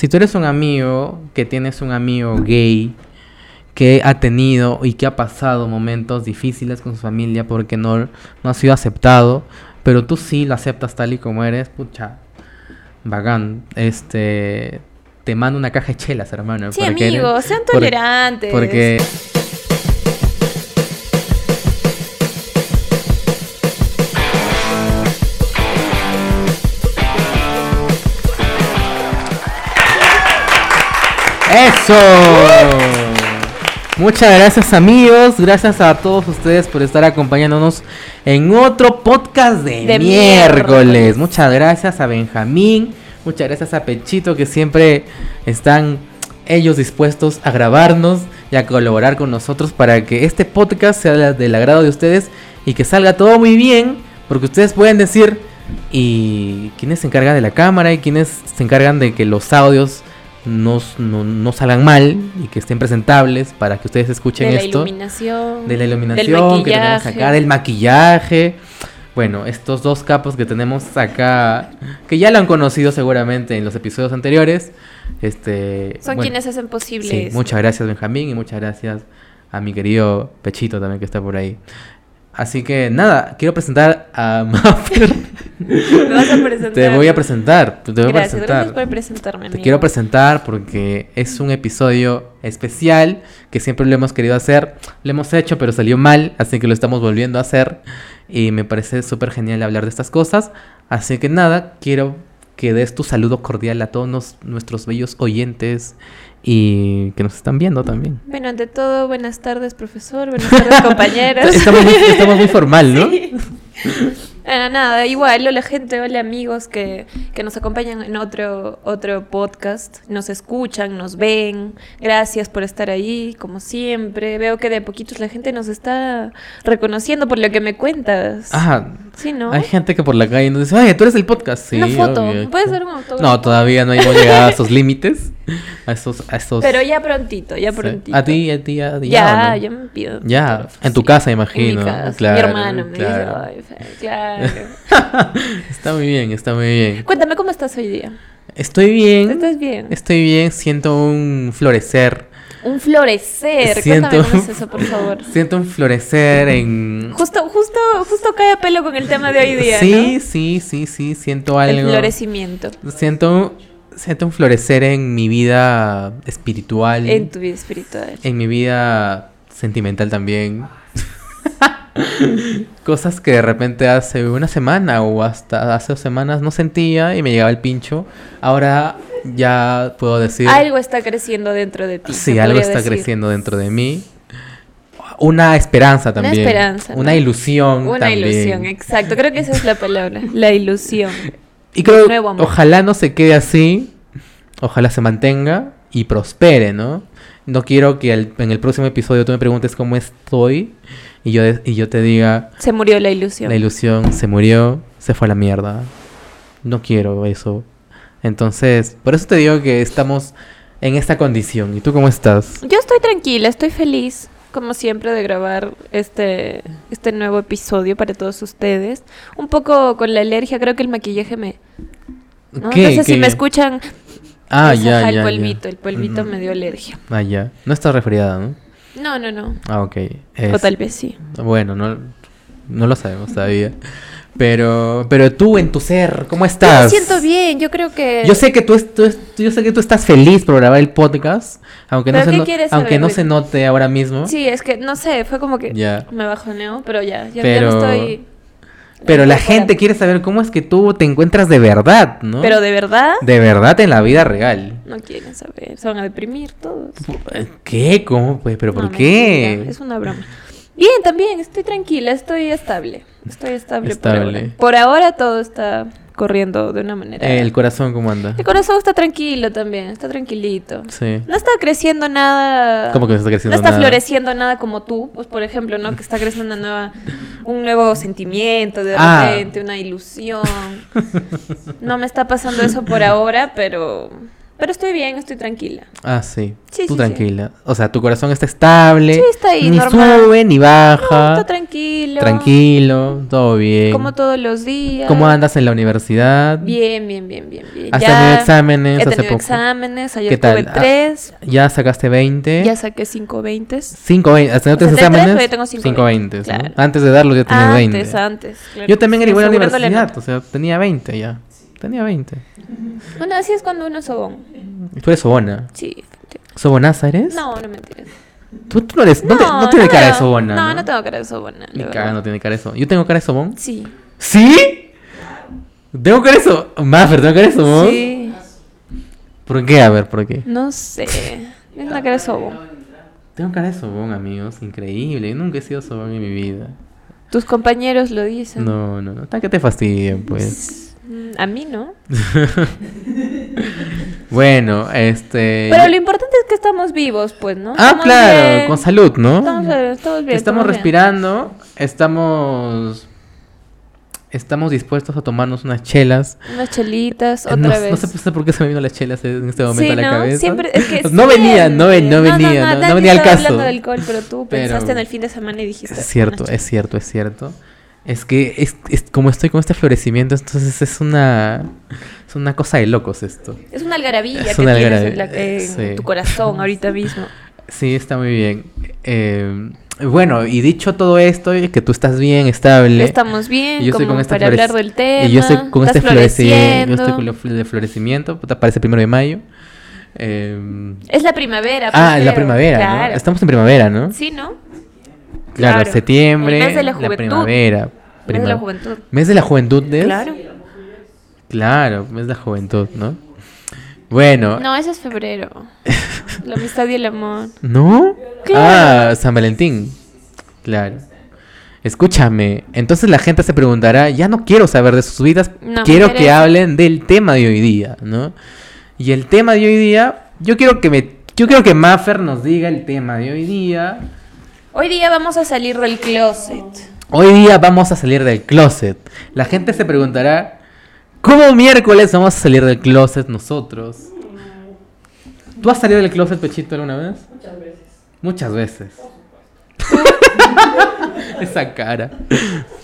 Si tú eres un amigo que tienes un amigo gay que ha tenido y que ha pasado momentos difíciles con su familia porque no, no ha sido aceptado, pero tú sí lo aceptas tal y como eres, pucha, bacán. Este, te mando una caja de chelas, hermano. Sí, amigos, sean tolerantes. porque ¡Eso! Muchas gracias amigos, gracias a todos ustedes por estar acompañándonos en otro podcast de, De miércoles. miércoles. Muchas gracias a Benjamín, muchas gracias a Pechito que siempre están ellos dispuestos a grabarnos y a colaborar con nosotros para que este podcast sea del agrado de ustedes y que salga todo muy bien, porque ustedes pueden decir y quiénes se encargan de la cámara y quiénes se encargan de que los audios no, no, no salgan mal y que estén presentables para que ustedes escuchen de la esto. iluminación. De la del iluminación que tenemos acá, del maquillaje. Bueno, estos dos capos que tenemos acá, que ya lo han conocido seguramente en los episodios anteriores. Este, Son bueno, quienes hacen posible Sí, esto. muchas gracias Benjamín y muchas gracias a mi querido Pechito también que está por ahí. Así que nada, quiero presentar a Maffer. Me vas a presentar. Te voy a presentar, te voy a Gracias, presentar. gracias por presentarme. Te amigo. quiero presentar porque es un episodio especial que siempre lo hemos querido hacer. Lo hemos hecho, pero salió mal, así que lo estamos volviendo a hacer. Y me parece súper genial hablar de estas cosas. Así que nada, quiero que des tu saludo cordial a todos nos- nuestros bellos oyentes y que nos están viendo también. Bueno, ante todo, buenas tardes, profesor. Buenas tardes, compañeros. Estamos muy, estamos muy formal, ¿no? Sí. Ah, nada, igual, hola gente, hola amigos que, que nos acompañan en otro, otro podcast, nos escuchan, nos ven, gracias por estar ahí, como siempre. Veo que de poquitos la gente nos está reconociendo por lo que me cuentas. Ah, Sí, ¿no? hay gente que por la calle nos dice, oye, tú eres el podcast. Sí, Una foto, obvio. ¿puedes dar un autógrafo? No, todavía no hemos llegado a esos límites. A esos, a esos... Pero ya prontito, ya prontito. A ti, a ti, a ti. Ya, ya me pido. Ya, en tu sí. casa, En mi imagino. casa. Claro, mi hermano me claro. dice, "Ay, claro. está muy bien, está muy bien. Cuéntame cómo estás hoy día. Estoy bien. ¿Estás bien? Estoy bien, siento un florecer. Un florecer. Siento- Cuéntame cómo es eso, por favor. Siento un florecer en. Justo, justo, justo cae a pelo con el tema de hoy día, sí, ¿no? sí, sí, sí, siento El algo. florecimiento Siento, siento un florecer en mi vida espiritual. en tu vida espiritual. en mi vida sentimental también. Cosas que de repente hace una semana o hasta hace dos semanas no sentía y me llegaba el pincho. Ahora ya puedo decir... Algo está creciendo dentro de ti. sí, algo está decir. creciendo dentro de mí. Una esperanza Una también. esperanza, Una ilusión Una también. ilusión, exacto. Creo que esa es la palabra. La ilusión. Y creo, nuevo amor. ojalá no se quede así, ojalá se mantenga y prospere, ¿no? No quiero que al- en el próximo episodio tú me preguntes cómo estoy y yo, y yo te diga, Se murió la ilusión. la ilusión se murió, se fue a la mierda. No quiero eso. Entonces, por eso te digo que estamos en esta condición. ¿Y tú cómo estás? Yo estoy tranquila, estoy feliz, como siempre, de grabar este, este nuevo episodio para todos ustedes. Un poco con la alergia, creo que el maquillaje me... ¿no? ¿Qué? Entonces, si ¿Qué? me escuchan, Ah, es, ya, ajá, ya, el ya. polvito, el polvito Mm. me dio alergia. Ah, ya. No estás resfriada, ¿no? No, no, no. Ah, ok. O tal vez sí. Bueno, no, no lo sabemos todavía. Pero, pero tú en tu ser, ¿cómo Yo estás? me siento bien, yo creo que... Yo sé que tú, tú yo sé que tú estás feliz por grabar el podcast, aunque no ¿Pero se no- aunque no se note ahora mismo. Sí, es que, no sé, fue como que Ya. me bajoneo, pero ya, ya, Pero- no estoy... Pero la gente quiere saber cómo es que tú te encuentras de verdad, ¿no? Pero de verdad, de verdad en la vida real. no quieren saber, se van a deprimir todos. ¿Qué? ¿Cómo? Pues, pero ¿por qué? Es una broma. Bien, también, estoy tranquila, estoy estable. Estoy estable, por Estable. ahora. Por ahora todo está corriendo de una manera. El corazón, ¿cómo anda? El corazón está tranquilo también, está tranquilito. Sí. No está creciendo nada. ¿Cómo que no está creciendo No está nada? floreciendo nada como tú, pues por ejemplo, ¿no? Que está creciendo una nueva, un nuevo sentimiento, de Ah. repente, una ilusión. No me está pasando eso por ahora, pero Pero estoy bien, estoy tranquila. Ah, sí. Sí, Tú sí, tranquila. O sea, tu corazón está estable. Sí, está ahí, Ni normal. sube ni No, baja. está tranquilo. Tranquilo, todo bien. Como todos los días. ¿Cómo andas en la universidad? Bien, bien, bien, bien, bien. ¿Has Ya tenido exámenes He hace tenido poco? exámenes, ayer ¿Qué tal? tuve Ah, tres. ¿Ya sacaste 20? Ya saqué cinco veintes. 5 20. ¿Has tenido tres tres, exámenes? pero yo tengo cinco 5 20, 20. claro. Antes de darlos ya tenías Antes, 20. antes. claro. Yo también era Sí, igual a la universidad. O sea, tenía 20 ya. Tenía 20. Bueno, así es cuando uno es sobón. Tú eres sobona. Sí. ¿Sobonaza eres? No, no mentiras. Tú, tú no eres. No, te- no tiene no cara de sobona. No, no tengo cara de sobona. Cara no tiene cara de sobona. ¿Yo tengo cara de sobón? Sí. ¿Sí? ¿Tengo cara de sobón? Maffer, ¿tengo cara de sobón? Sí. ¿Por qué? A ver, ¿por qué? No sé. Es una cara de sobón. Tengo cara de sobón, amigos. Increíble. Yo nunca he sido sobón en mi vida. Tus compañeros lo dicen. No, no, no. Hasta que te fastidien, pues. A mí no. Bueno, este. Pero lo importante es que estamos vivos, pues, ¿no? Ah, Estamos claro, bien. con salud, ¿no? Estamos, estamos bien. estamos bien. respirando, estamos. Estamos dispuestos a tomarnos unas chelas. Unas chelitas, Eh, otra no, vez. no sé, por qué se me vino las chelas en este momento Sí, a la ¿no? cabeza. Siempre, es que no venía, no, ven- no venía, no, venía al caso. hablando de alcohol, pero tú Pero- pensaste en el fin de semana y dijiste. Es cierto, "Unas es cierto, es cierto. Es que es, es- como estoy con este florecimiento, entonces es una es una cosa de locos esto. chelas". Es una algarabía Es que una tienes algarabía, en, la- en sí. tu corazón ahorita mismo. Sí, está muy bien. Eh, bueno, y dicho todo esto, que tú estás bien, estable. Estamos bien, y yo estoy con este para hablar del tema. Y yo estoy con estás este florecimiento. Yo estoy con de florecimiento. Parece primero de mayo. Eh, Es la primavera. ah, pues, es la primavera, Claro. ¿no? Estamos en primavera, ¿no? Sí, ¿no? Claro, claro. septiembre, El mes de la la, primavera. Mes de la juventud. Mes de la juventud, ¿es? Claro. Claro, mes de la juventud, ¿no? Bueno, No, ese es febrero. La amistad y el amor. ¿no? Claro. Ah, San Valentín. Claro. Escúchame, entonces la gente se preguntará, ya no quiero saber de sus vidas, No quiero que hablen del tema de hoy día, ¿no? Y el tema de hoy día, yo quiero que me yo quiero que Maffer nos diga el tema de hoy día. Hoy día vamos a salir del closet. Hoy día vamos a salir del closet. La gente se preguntará, ¿cómo miércoles vamos a salir del closet nosotros? ¿Tú has salido del closet, Pechito, alguna vez? Muchas veces. Muchas veces. Esa cara.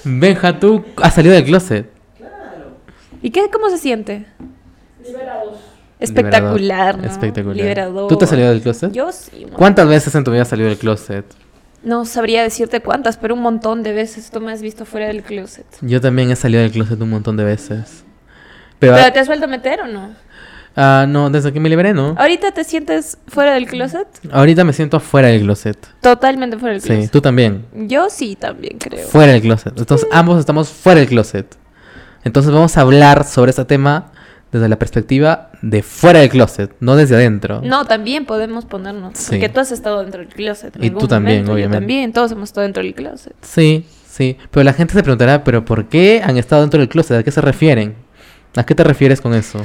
Benja, ¿tú has salido del closet? ¿Y qué, cómo se siente? Espectacular, ¿no? Liberador. Espectacular. Liberador. ¿Tú te has salido del closet? Yo sí. ¿Cuántas veces en tu vida has salido del closet? No sabría decirte cuántas, pero un montón de veces tú me has visto fuera del closet. Yo también he salido del closet un montón de veces. Pero, ¿Pero te has vuelto a meter o no? ah, no, desde que me liberé, ¿no? ¿Ahorita te sientes fuera del closet? Ahorita me siento fuera del closet. Totalmente fuera del Sí, closet. tú también. Yo sí también creo. Fuera del closet. Entonces, ambos estamos fuera del closet. Entonces, vamos a hablar sobre este tema desde la perspectiva de fuera del closet, no desde adentro. No, también podemos ponernos. Sí. Porque tú has estado dentro del closet. en Y algún tú también, momento, obviamente. Yo también, todos hemos estado dentro del closet. Sí, sí. Pero la gente se preguntará, ¿pero por qué han estado dentro del closet? ¿A qué se refieren? ¿A qué te refieres con eso?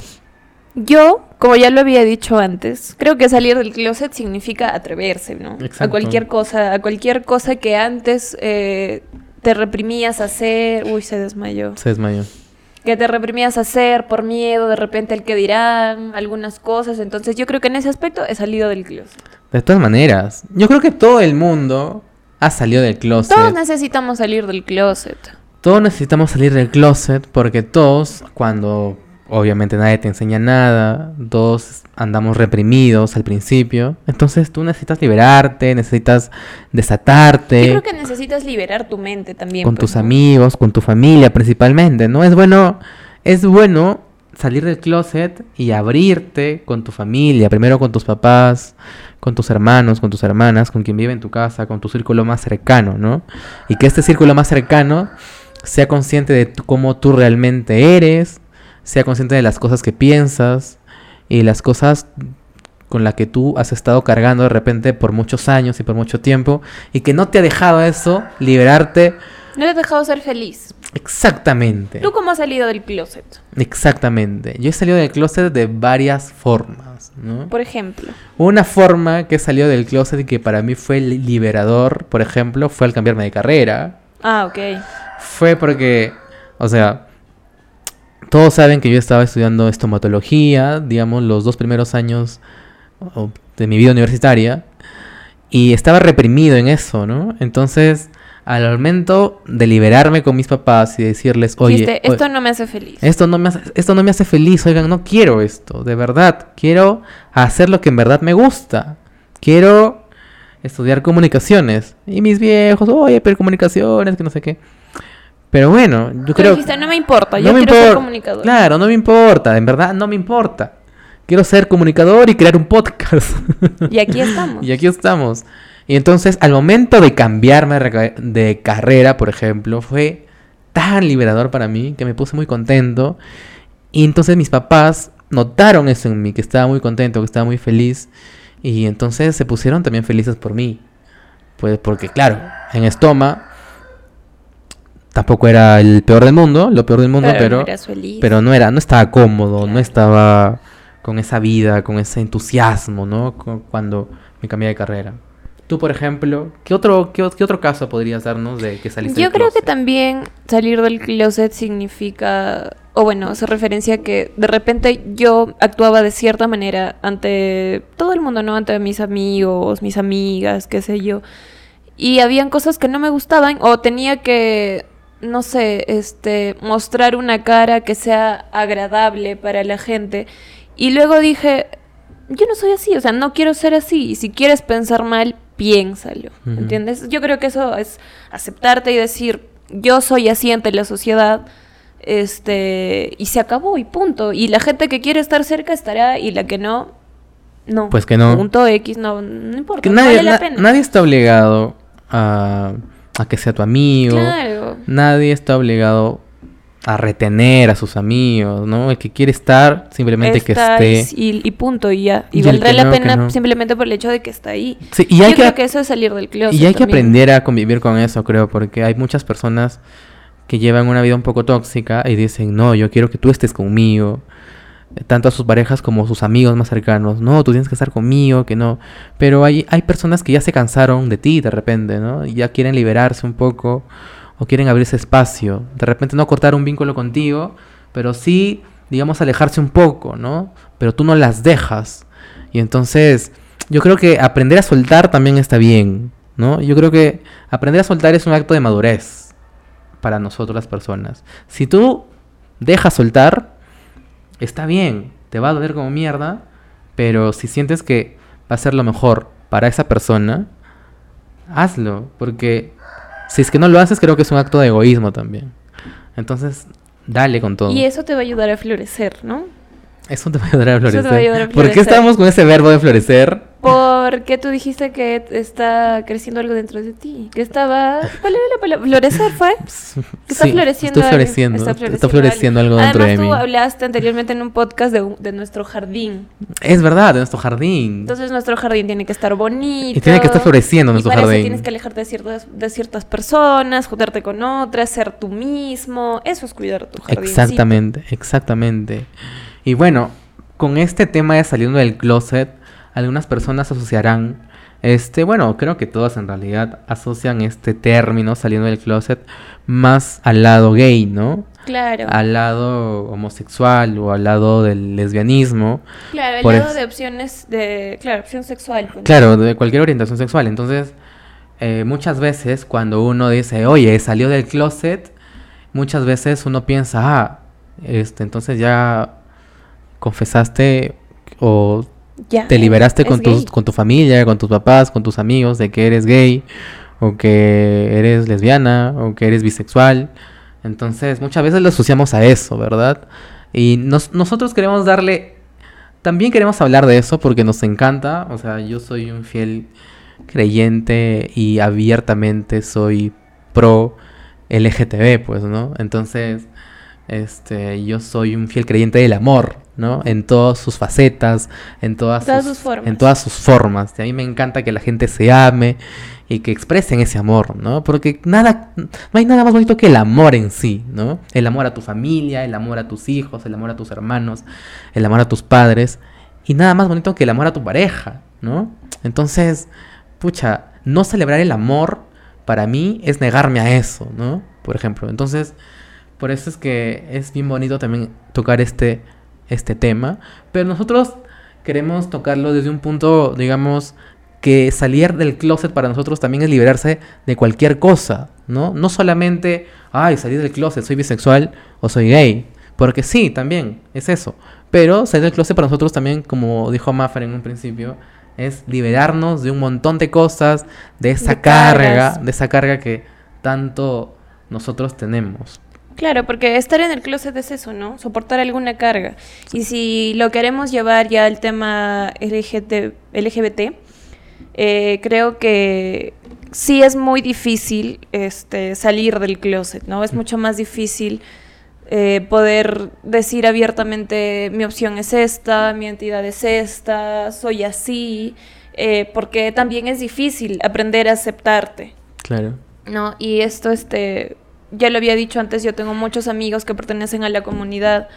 Yo, como ya lo había dicho antes, creo que salir del closet significa atreverse, ¿no? A Exacto. cualquier cosa, a cualquier cosa que antes eh, te reprimías a hacer. Uy, se desmayó. Se desmayó. Que te reprimías a hacer por miedo, de repente el que dirán, algunas cosas. Entonces, yo creo que en ese aspecto he salido del closet. De todas maneras, yo creo que todo el mundo ha salido del closet. Todos necesitamos salir del closet. Todos necesitamos salir del closet porque todos, cuando obviamente nadie te enseña nada, todos andamos reprimidos al principio, entonces tú necesitas liberarte, necesitas desatarte Yo creo que necesitas liberar tu mente también. con pues, tus ¿no? amigos, con tu familia principalmente, ¿no? Es bueno, es bueno salir del closet y abrirte con tu familia, primero con tus papás, con tus hermanos, con tus hermanas, con quien vive en tu casa, con tu círculo más cercano, ¿no? Y que este círculo más cercano sea consciente de tú- cómo tú realmente eres, sea consciente de las cosas que piensas y las cosas con las que tú has estado cargando de repente por muchos años y por mucho tiempo y que no te ha dejado eso liberarte No te has dejado ser feliz. exactamente. ¿Tú cómo has salido del closet? Exactamente. Yo he salido del closet de varias formas, ¿no? Por ejemplo. Una forma que salió del closet y que para mí fue li- liberador, por ejemplo, fue al cambiarme de carrera. Ah, ok. Fue porque, o sea, todos saben que yo estaba estudiando estomatología, digamos, los dos primeros años de mi vida universitaria. Y estaba reprimido en eso, ¿no? Entonces, al momento de liberarme con mis papás y decirles, oye, Dijiste, esto no me hace feliz. esto no, me hace, esto no me hace feliz, oigan, no quiero esto, de verdad. Quiero hacer lo que en verdad me gusta. Quiero estudiar comunicaciones. Y mis viejos, oye, pero comunicaciones, que no sé qué. Pero bueno, yo creo dijiste, no me importa, no yo me quiero ser comunicador. Claro, no me importa, en verdad no me importa. Quiero ser comunicador y crear un podcast. Y aquí estamos. y aquí estamos. Y entonces, al momento de cambiarme de carrera, por ejemplo, fue tan liberador para mí que me puse muy contento. Y entonces mis papás notaron eso en mí, que estaba muy contento, que estaba muy feliz. Y entonces se pusieron también felices por mí. Pues porque, claro, en Estoma tampoco era el peor del mundo, lo peor del mundo, pero, pero, no pero era, no estaba cómodo, no estaba con esa vida, con ese entusiasmo, ¿no? Cu- Cuando me cambié de carrera. Tú, por ejemplo, ¿qué otro, qué, otro caso podrías darnos de que saliste Yo del creo que también salir del closet significa, o bueno, hace referencia a que de repente yo actuaba de cierta manera ante todo el mundo, ¿no? Ante mis amigos, mis amigas, qué sé yo. Y habían cosas que no me gustaban o tenía que, no sé, este, mostrar una cara que sea agradable para la gente. Y luego dije, yo no soy así, o sea, no quiero ser así. Y si quieres pensar mal, piénsalo. ¿Entiendes? Yo creo que eso es aceptarte y decir, yo soy así ante la sociedad. Este, y se acabó y punto. Y la gente que quiere estar cerca estará y la que no, no. Pues que no. Punto X, no, no importa. Que no nadie, vale la na- pena. nadie está obligado a, a que sea tu amigo. Claro. Nadie está obligado a retener a sus amigos, ¿no? El que quiere estar, simplemente que esté. Y, y punto, y ya. Y, Y valdrá la no, pena no. simplemente por el hecho de que está ahí. Sí, y hay Yo creo que eso es salir del closet. y hay que aprender a convivir con eso, creo, porque hay muchas personas que llevan una vida un poco tóxica y dicen, no, yo quiero que tú estés conmigo. Tanto a sus parejas como a sus amigos más cercanos. No, tú tienes que estar conmigo, que no. Pero hay, hay personas que ya se cansaron de ti de repente, ¿no? Y ya quieren liberarse un poco o quieren abrirse espacio. De repente no cortar un vínculo contigo, pero sí, digamos, alejarse un poco, ¿no? Pero tú no las dejas. Y entonces, yo creo que aprender a soltar también está bien, ¿no? Yo creo que aprender a soltar es un acto de madurez para nosotros las personas. Si tú dejas soltar, está bien, te va a doler como mierda, pero si sientes que va a ser lo mejor para esa persona, hazlo, porque si es que no lo haces, creo que es un acto de egoísmo también. Entonces, dale con todo. Y eso te va a ayudar a florecer, ¿no? Eso te va a ayudar a Eso te florecer. va a ayudar a ¿Por qué florecer. estamos con ese verbo de florecer? Porque tú dijiste que está creciendo algo dentro de ti. Que estaba. ¿Cuál era la palabra? ¿Florecer fue? Que está Sí, floreciendo. Estoy algo. floreciendo. Está floreciendo, algo dentro Además, de tú mí. hablaste anteriormente en un podcast de, de nuestro jardín. Es verdad, de nuestro jardín. Entonces, nuestro jardín tiene que estar bonito. Y tiene que estar floreciendo y nuestro para eso jardín. tienes que alejarte de ciertas, de ciertas personas, juntarte con otras, ser tú mismo. Eso es cuidar tu jardín. Exactamente, exactamente. Y bueno, con este tema de saliendo del closet, algunas personas asociarán, este, bueno, creo que todas en realidad asocian este término saliendo del closet más al lado gay, ¿no? Claro. Al lado homosexual o al lado del lesbianismo. Claro, el por lado es- de opciones de. Claro, opción sexual. pues. Claro, de cualquier orientación sexual. Entonces, eh, muchas veces cuando uno dice, oye, salió del closet, muchas veces uno piensa, ah, este, entonces ya confesaste o Ya, te liberaste con, tus, con tu familia, con tus papás, con tus amigos de que eres gay o que eres lesbiana o que eres bisexual. Entonces, muchas veces lo asociamos a eso, ¿verdad? Y nos- nosotros queremos darle, también queremos hablar de eso porque nos encanta. O sea, yo soy un fiel creyente y abiertamente soy pro LGTB, pues, ¿no? Entonces, este, yo soy un fiel creyente del amor, ¿no? En todas sus facetas, en todas, Todas sus formas. En todas sus formas. Y a mí me encanta que la gente se ame y que expresen ese amor, ¿no? Porque nada, no hay nada más bonito que el amor en sí, ¿no? El amor a tu familia, el amor a tus hijos, el amor a tus hermanos, el amor a tus padres. Y nada más bonito que el amor a tu pareja, ¿no? Entonces, pucha, no celebrar el amor para mí es negarme a eso, ¿no? Por ejemplo, entonces, Por eso es que es bien bonito también tocar este, este tema. Pero nosotros queremos tocarlo desde un punto, digamos, que salir del closet para nosotros también es liberarse de cualquier cosa, ¿no? No solamente, ay, salir del closet, soy bisexual o soy gay. Porque sí, también, es eso. Pero salir del closet para nosotros también, como dijo Maffer en un principio, es liberarnos de un montón de cosas, de esa De carga, de esa carga que tanto nosotros tenemos. Claro, porque estar en el closet es eso, ¿no? Soportar alguna carga. Y si lo queremos llevar ya al tema LGBT, eh, creo que sí es muy difícil este, salir del closet, ¿no? Es mucho más difícil eh, poder decir abiertamente mi opción es esta, mi entidad es esta, soy así, eh, porque también es difícil aprender a aceptarte. Claro. ¿no? Y esto, este, ya lo había dicho antes, yo tengo muchos amigos que pertenecen a la comunidad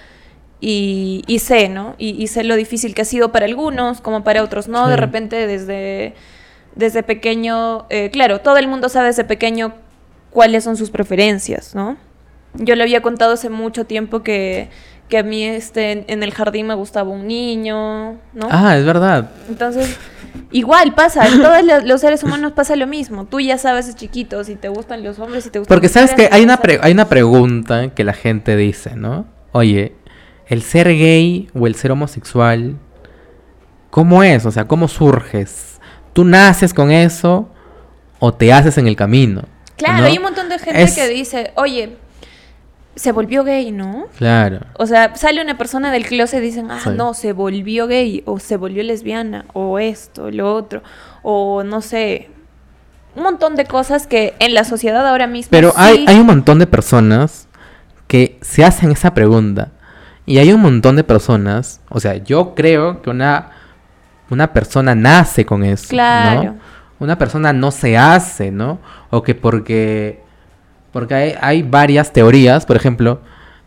y, y sé, ¿no? Y, y sé lo difícil que ha sido para algunos, como para otros, ¿no? De repente desde, desde pequeño, eh, claro, todo el mundo sabe desde pequeño cuáles son sus preferencias, ¿no? Yo le había contado hace mucho tiempo que, que a mí este, en, en el jardín me gustaba un niño, ¿no? Ah, es verdad. Entonces, igual pasa, en todos lo- los seres humanos pasa lo mismo. Tú ya sabes de chiquito si te gustan los hombres, si te gustan Porque sabes que hay una, pre- hay una pregunta que la gente dice, ¿no? Oye, ¿el ser gay o el ser homosexual, cómo es? O sea, ¿cómo surges? ¿Tú naces con eso o te haces en el camino? Claro, ¿no? hay un montón de gente Es- que dice, oye, se volvió gay, ¿no? Claro. O sea, sale una persona del closet y dicen, ah, Sí. no, se volvió gay, o se volvió lesbiana, o esto, lo otro, o no sé, un montón de cosas que en la sociedad ahora mismo Pero sí- hay, hay un montón de personas que se hacen esa pregunta. Y hay un montón de personas, o sea, yo creo que una, una persona nace con eso. ¿no? Claro. Una persona no se hace, ¿no? O que porque... Porque hay, hay varias teorías, por ejemplo,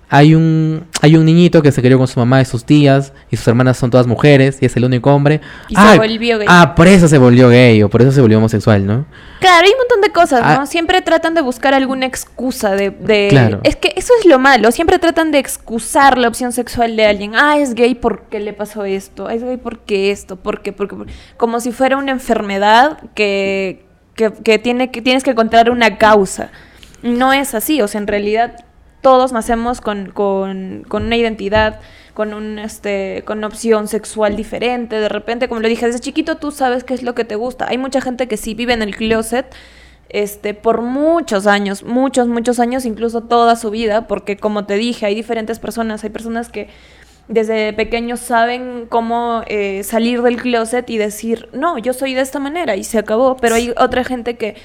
hay un, hay un niñito que se crió con su mamá y sus tías, y sus hermanas son todas mujeres, y es el único hombre. Y se ah, volvió gay. Ah, por eso se volvió gay, o por eso se volvió homosexual, ¿no? Claro, hay un montón de cosas, ¿no? Ah. Siempre tratan de buscar alguna excusa de, de- Claro. Es que eso es lo malo, siempre tratan de excusar la opción sexual de alguien. Ah, es gay porque le pasó esto, es gay porque esto, porque, porque, porque- como si fuera una enfermedad que, que, que tiene, que tienes que encontrar una causa. No es así, o sea, en realidad todos nacemos con, con, con una identidad, con un este, con una opción sexual diferente. De repente, como lo dije, desde chiquito tú sabes qué es lo que te gusta. Hay mucha gente que sí vive en el closet este, por muchos años, muchos, muchos años, incluso toda su vida, porque como te dije, hay diferentes personas, hay personas que desde pequeños saben cómo eh, salir del closet y decir, no, yo soy de esta manera y se acabó, pero hay otra gente que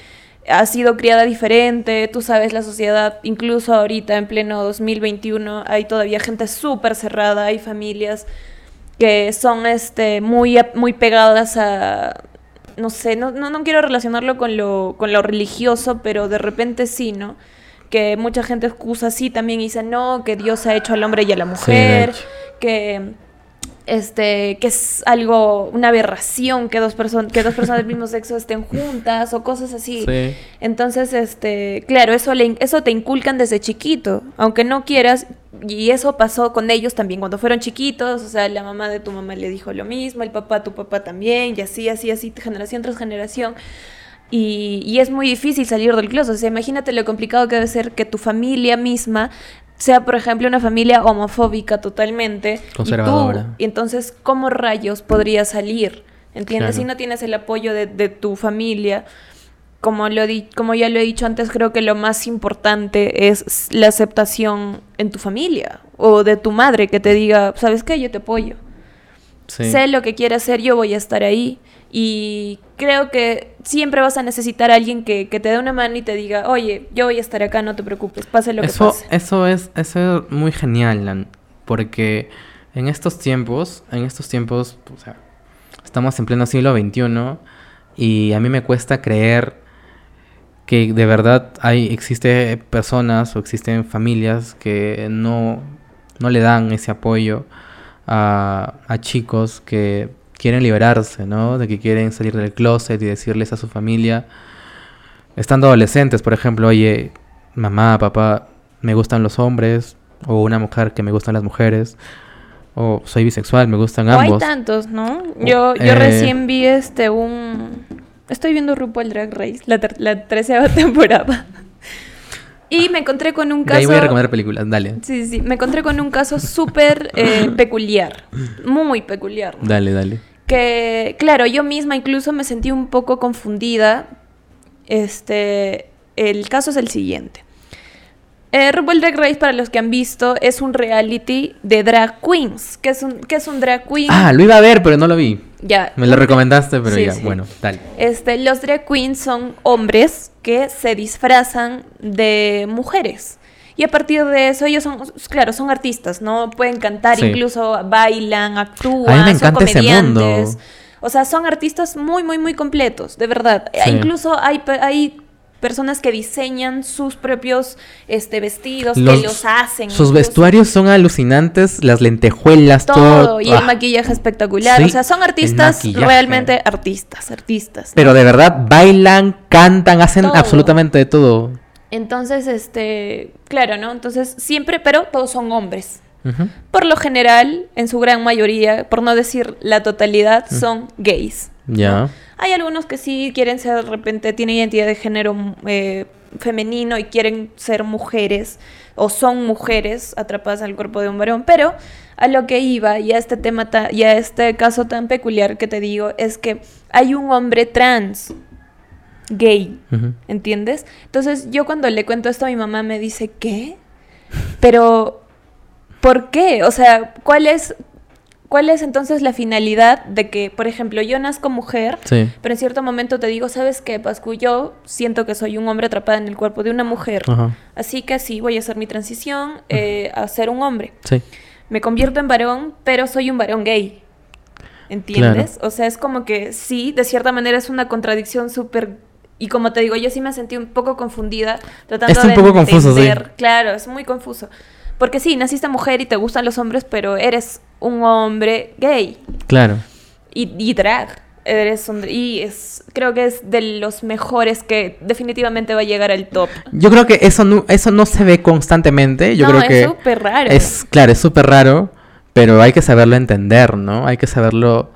ha sido criada diferente, tú sabes, la sociedad, incluso ahorita en pleno 2021, hay todavía gente súper cerrada, hay familias que son este, muy, muy pegadas a, no sé, no, no, no quiero relacionarlo con lo, con lo religioso, pero de repente sí, ¿no? Que mucha gente excusa así también y dice, no, que Dios ha hecho al hombre y a la mujer, que este que es algo una aberración que dos personas que dos personas del mismo sexo estén juntas o cosas así Sí. entonces este claro eso le eso te inculcan desde chiquito aunque no quieras y eso pasó con ellos también cuando fueron chiquitos o sea la mamá de tu mamá le dijo lo mismo el papá tu papá también y así así así generación tras generación y, y es muy difícil salir del closet. O sea, imagínate lo complicado que debe ser que tu familia misma sea, por ejemplo, una familia homofóbica totalmente. Y Conservadora. tú, y entonces, ¿cómo rayos podrías salir? ¿Entiendes? Claro. Si no tienes el apoyo de, de tu familia. Como, lo di- como ya lo he dicho antes, creo que lo más importante es la aceptación en tu familia o de tu madre que te diga, ¿sabes qué? Yo te apoyo Sí. sé lo que quiere hacer, yo voy a estar ahí. Y creo que siempre vas a necesitar a alguien que, que te dé una mano y te diga, oye, yo voy a estar acá, no te preocupes, pase lo eso, que pase. eso es, eso es muy genial, Lan, porque en estos tiempos, en estos tiempos, o sea, estamos en pleno siglo XXI y a mí me cuesta creer que de verdad hay, existe personas o existen familias que no, no le dan ese apoyo a, a chicos que quieren liberarse, ¿no? De que quieren salir del closet y decirles a su familia, estando adolescentes, por ejemplo, oye, mamá, papá, me gustan los hombres, o una mujer que me gustan las mujeres, o soy bisexual, me gustan O hay ambos. tantos, ¿no? Yo, yo eh, recién vi este un... Estoy viendo RuPaul Drag Race, la, ter- la treceava temporada. Y me encontré con un De ahí caso... voy a recomendar películas, dale. Sí, sí, me encontré con un caso súper eh, peculiar, muy peculiar. ¿no? Dale, dale. Que, claro, yo misma incluso me sentí un poco confundida. Este, el caso es el siguiente. Eh, RuPaul Drag Race, para los que han visto, es un reality de drag queens. ¿Qué es un, qué es un drag queen? Ah, lo iba a ver, pero no lo vi. ya. Me lo recomendaste, pero Sí, ya, sí. bueno, dale. Este, los drag queens son hombres que se disfrazan de mujeres. Y a partir de eso, ellos son, claro, son artistas, ¿no? Pueden cantar, Sí. incluso bailan, actúan, A mí me son encanta ese mundo. comediantes. O sea, son artistas muy, muy, muy completos, de verdad. Sí. Incluso hay, hay personas que diseñan sus propios este, vestidos, Los- que los hacen. Sus incluso. vestuarios son alucinantes, las lentejuelas, todo. Todo, y el ah. maquillaje espectacular. Sí, o sea, son artistas, realmente artistas, artistas. Pero de verdad, bailan, cantan, hacen Todo. absolutamente de todo. Entonces, este, claro, ¿no? Entonces, siempre, pero todos son hombres. Por lo general, en su gran mayoría, por no decir la totalidad, son gays. Ya. Hay algunos que sí quieren ser, de repente, tienen identidad de género eh, femenino y quieren ser mujeres o son mujeres atrapadas al cuerpo de un varón, pero a lo que iba y a este tema ta- y a este caso tan peculiar que te digo es que hay un hombre trans gay. ¿entiendes? Entonces yo cuando le cuento esto a mi mamá me dice, ¿qué? Pero, ¿por qué? O sea, ¿cuál es, cuál es entonces la finalidad de que, por ejemplo, yo nazco mujer, Sí. pero en cierto momento te digo, ¿sabes qué, Pascu? Yo siento que soy un hombre atrapado en el cuerpo de una mujer. Ajá. Así que sí, voy a hacer mi transición eh, a ser un hombre. Sí. Me convierto en varón, pero soy un varón gay. ¿Entiendes? O sea, es como que sí, de cierta manera es una contradicción súper... Y como te digo, yo sí me sentí un poco confundida tratando Es un de poco confuso, sí. entender. Claro, es muy confuso. Porque sí, naciste mujer y te gustan los hombres, pero eres un hombre gay Claro. y, y drag. Eres un, y es, creo que es de los mejores que definitivamente va a llegar al top. Yo creo que eso no, eso no se ve constantemente. Yo no, creo es que súper raro. es, claro, es súper raro, pero hay que saberlo entender, ¿no? Hay que saberlo.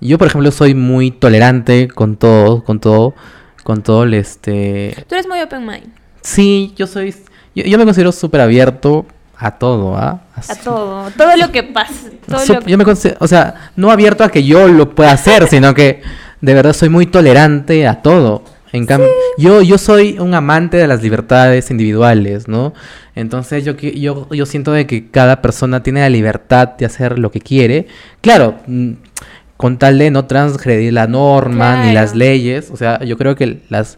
Yo, por ejemplo, soy muy tolerante con todo, con todo, con todo el este. Tú eres muy open mind. Sí, yo soy, yo, yo me considero súper abierto a todo, ¿ah? A todo. Todo lo que. Todo lo que- Yo me considero, o sea, no abierto a que yo lo pueda hacer, sino que de verdad soy muy tolerante a todo. En cambio, yo, yo soy un amante de las libertades individuales, ¿no? Entonces yo, yo, yo siento de que cada persona tiene la libertad de hacer lo que quiere. Claro, mm, con tal de no transgredir la norma ni las leyes. O sea, yo creo que las,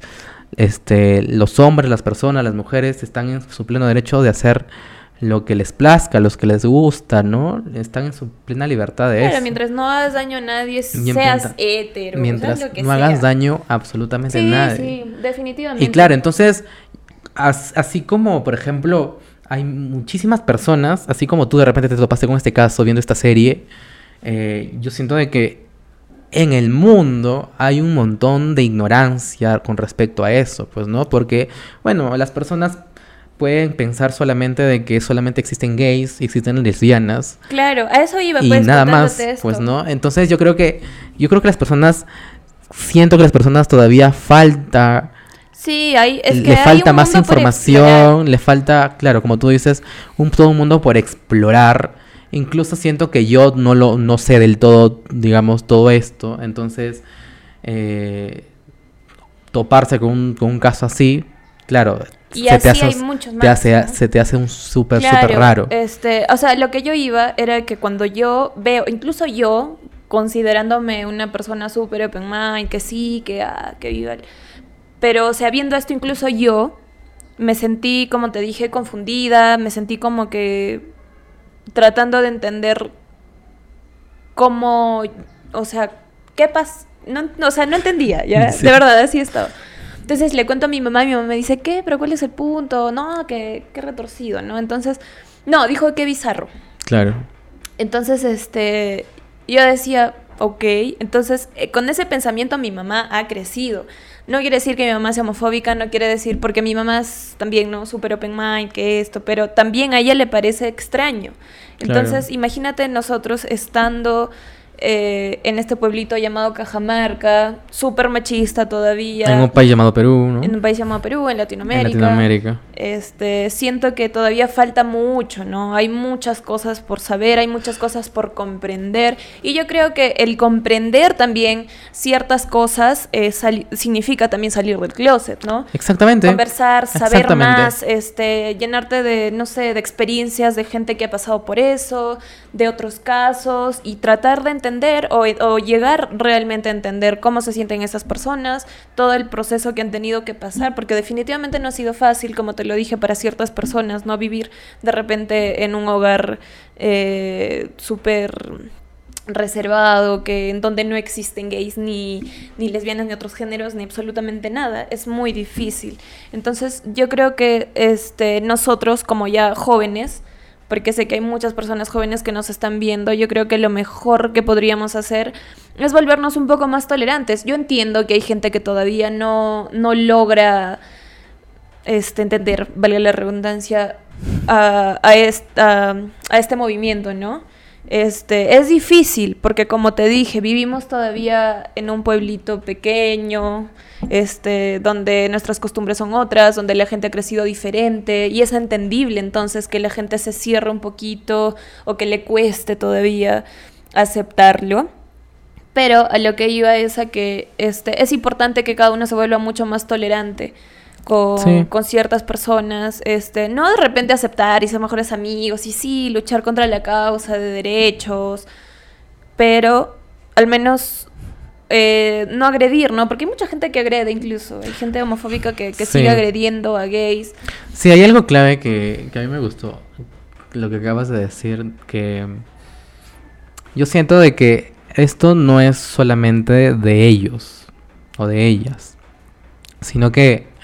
este, los hombres, las personas, las mujeres están en su pleno derecho de hacer lo que les plazca, los que les gusta, ¿no? Están en su plena libertad de Claro, eso. mientras no hagas daño a nadie, Y seas hétero, Mientras lo que no sea. hagas daño a absolutamente Sí, nadie. sí, definitivamente. Y claro, entonces, as- así como, por ejemplo, hay muchísimas personas, así como tú de repente te topaste con este caso viendo esta serie, eh, yo siento de que en el mundo hay un montón de ignorancia con respecto a eso, pues, ¿no? Porque, bueno, las personas pueden pensar solamente de que solamente existen gays, existen lesbianas, Claro, a eso iba, y pues, nada más, esto. pues no. Entonces yo creo que yo creo que las personas siento que las personas todavía falta Sí, hay, es que le hay falta un más información, le falta, claro, como tú dices, un todo un mundo por explorar. Incluso siento que yo no lo no sé del todo, digamos, todo esto. Entonces, eh, toparse con un, con un caso así, claro, Y así hay muchos te más, hace, ¿no? se te hace un súper, Claro, súper raro. Este, o sea, lo que yo iba era que cuando yo veo, incluso yo, considerándome una persona súper open mind, que sí, que, ah, que viva. Pero, o sea, viendo esto, incluso yo me sentí, como te dije, confundida, me sentí como que tratando de entender cómo, o sea, qué pasa. No, no, o sea, no entendía, ya, Sí. de verdad, así estaba. Entonces le cuento a mi mamá y mi mamá me dice, ¿qué? ¿Pero cuál es el punto? No, que qué retorcido, ¿no? Entonces, no, dijo qué bizarro. Claro. Entonces, este, yo decía, ok. Entonces, eh, con ese pensamiento mi mamá ha crecido. No quiere decir que mi mamá sea homofóbica, no quiere decir, porque mi mamá es también, ¿no? Súper open mind, que esto, pero también a ella le parece extraño. Entonces, imagínate nosotros estando eh, en este pueblito llamado Cajamarca, súper machista todavía. En un país llamado Perú, ¿no? En un país llamado Perú, en Latinoamérica. En Latinoamérica. Este, siento que todavía falta mucho, ¿no? Hay muchas cosas por saber, hay muchas cosas por comprender. Y yo creo que el comprender también ciertas cosas eh, significa también salir del closet, ¿no? Exactamente. Conversar, saber más, este, llenarte de, no sé, de experiencias de gente que ha pasado por eso, de otros casos y tratar de entender o, o, llegar realmente a entender cómo se sienten esas personas, todo el proceso que han tenido que pasar, porque definitivamente no ha sido fácil, como te lo dije, para ciertas personas, no vivir de repente en un hogar eh, súper reservado, que en donde no existen gays ni, ni lesbianas ni otros géneros ni absolutamente nada, es muy difícil. Entonces yo creo que este, nosotros como ya jóvenes, porque sé que hay muchas personas jóvenes que nos están viendo, yo creo que lo mejor que podríamos hacer es volvernos un poco más tolerantes. Yo entiendo que hay gente que todavía no, no logra este, entender, valga la redundancia, a, a, esta, a este movimiento, ¿no? Este, es difícil porque como te dije, vivimos todavía en un pueblito pequeño, este, donde nuestras costumbres son otras, donde la gente ha crecido diferente y es entendible entonces que la gente se cierre un poquito o que le cueste todavía aceptarlo. Pero a lo que iba es a que este, es importante que cada uno se vuelva mucho más tolerante con, ciertas personas, este, no de repente aceptar y ser mejores amigos y sí, luchar contra la causa de derechos, pero al menos eh, no agredir, ¿no? Porque hay mucha gente que agrede incluso, hay gente homofóbica que, sigue agrediendo a gays. Sí, hay algo clave que, que a mí me gustó, lo que acabas de decir, que yo siento de que esto no es solamente de ellos o de ellas, sino que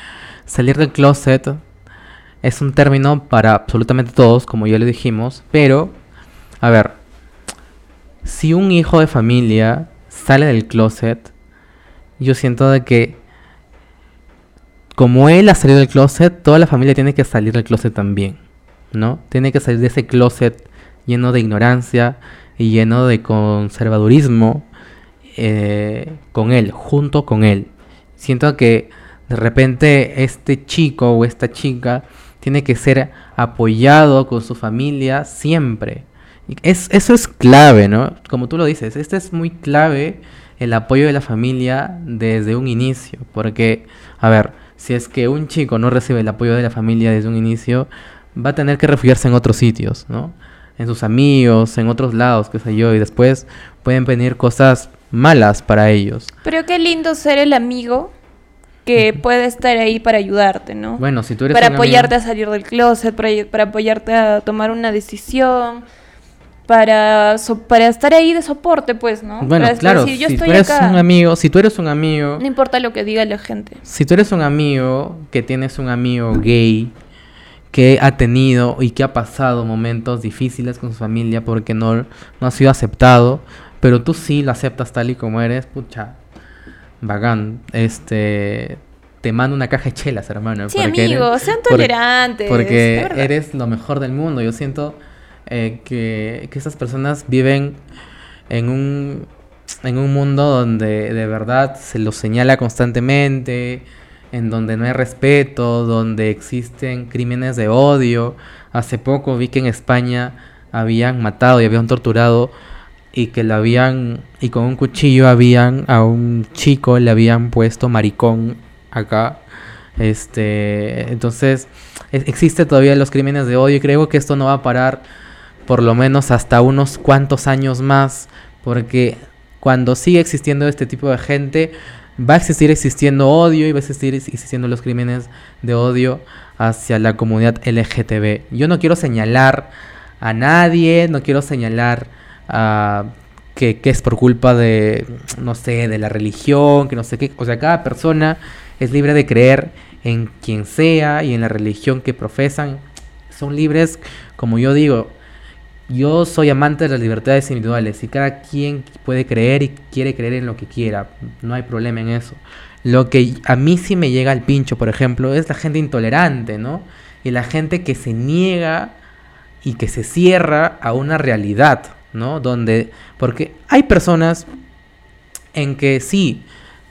salir del closet es un término para absolutamente todos, como ya le dijimos, pero, a ver, si un hijo de familia sale del closet, yo siento de que como él ha salido del closet, toda la familia tiene que salir del closet también, ¿no? Tiene que salir de ese closet lleno de ignorancia y lleno de conservadurismo eh, con él, junto con él. Siento que de repente este chico o esta chica tiene que ser apoyado con su familia siempre. Es, eso es clave, ¿no? Como tú lo dices, este es muy clave el apoyo de la familia desde un inicio. Porque, a ver, si es que un chico no recibe el apoyo de la familia desde un inicio, va a tener que refugiarse en otros sitios, ¿no? En sus amigos, en otros lados, qué sé yo, y después pueden venir cosas malas para ellos. Pero qué lindo ser el amigo que puede estar ahí para ayudarte, ¿no? Bueno, si tú eres Para apoyarte a salir del closet, para, apoyarte a tomar una decisión, para, para estar ahí de soporte, pues, ¿no? Bueno, claro, si tú eres un amigo, si tú eres un amigo... No importa lo que diga la gente. Si tú eres un amigo, que tienes un amigo gay, que ha tenido y que ha pasado momentos difíciles con su familia porque no, no ha sido aceptado, pero tú sí lo aceptas tal y como eres, pucha, Bacán. Este. Te mando una caja de chelas, hermano. Sí, amigos, sean tolerantes. Porque eres lo mejor del mundo. Yo siento eh, que, que esas personas viven en un, en un mundo donde de verdad se los señala constantemente, en donde no hay respeto, donde existen crímenes de odio. Hace poco vi que en España habían matado y habían torturado y que le habían y con un cuchillo habían a un chico le habían puesto maricón acá. Este entonces existe todavía los crímenes de odio y creo que esto no va a parar por lo menos hasta unos cuantos años más porque cuando sigue existiendo este tipo de gente va a existir existiendo odio y va a existir existiendo los crímenes de odio hacia la comunidad LGTB yo no quiero señalar a nadie no quiero señalar que, es por culpa de, no sé, de la religión, que no sé qué. O sea, cada persona es libre de creer en quien sea y en la religión que profesan. Son libres, como yo digo. yo soy amante de las libertades individuales y cada quien puede creer y quiere creer en lo que quiera. No hay problema en eso. Lo que a mí sí me llega al pincho, por ejemplo, es la gente intolerante, ¿no? Y la gente que se niega y que se cierra a una realidad, ¿no? Donde, porque hay personas en que sí,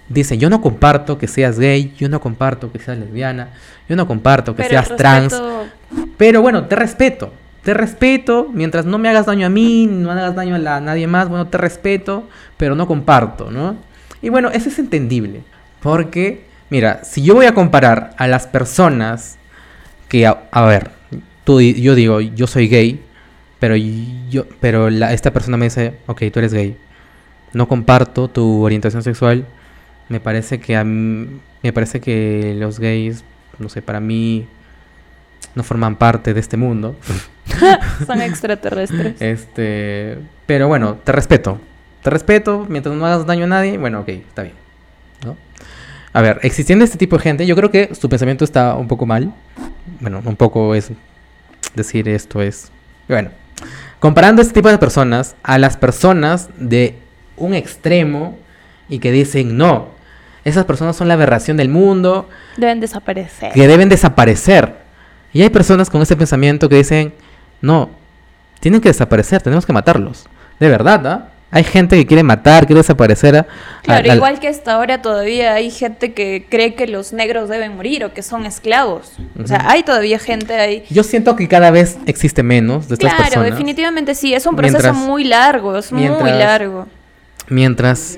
dicen, yo no comparto que seas gay, yo no comparto que seas lesbiana, yo no comparto que Pero seas trans, pero bueno, te respeto. Te respeto, mientras no me hagas daño a mí, no hagas daño a, la- a nadie más, bueno, te respeto, pero no comparto, ¿no? Y bueno, eso es entendible. Porque, mira, si yo voy a comparar a las personas que, a, a ver, tú, yo digo, yo soy gay, pero, yo, pero la- esta persona me dice, ok, tú eres gay. No comparto tu orientación sexual. Me parece que a mí- me parece que los gays, no sé, para mí no forman parte de este mundo. Son extraterrestres. Este, pero bueno, te respeto. Te respeto, mientras no hagas daño a nadie, bueno, ok, está bien. ¿no? A ver, existiendo este tipo de gente, yo creo que su pensamiento está un poco mal. Bueno, un poco es decir esto es. Bueno, comparando este tipo de personas a las personas de un extremo y que dicen no, esas personas son la aberración del mundo, Deben desaparecer. que deben desaparecer. Y hay personas con ese pensamiento que dicen, no, tienen que desaparecer, tenemos que matarlos. De verdad, ¿ah? Hay gente que quiere matar, quiere desaparecer a... Claro, a- igual que hasta ahora todavía hay gente que cree que los negros deben morir o que son esclavos. O sea, hay todavía gente ahí. Yo siento que cada vez existe menos de estas Claro, personas. definitivamente sí, es un proceso Mientras- muy largo, es muy largo. Mientras...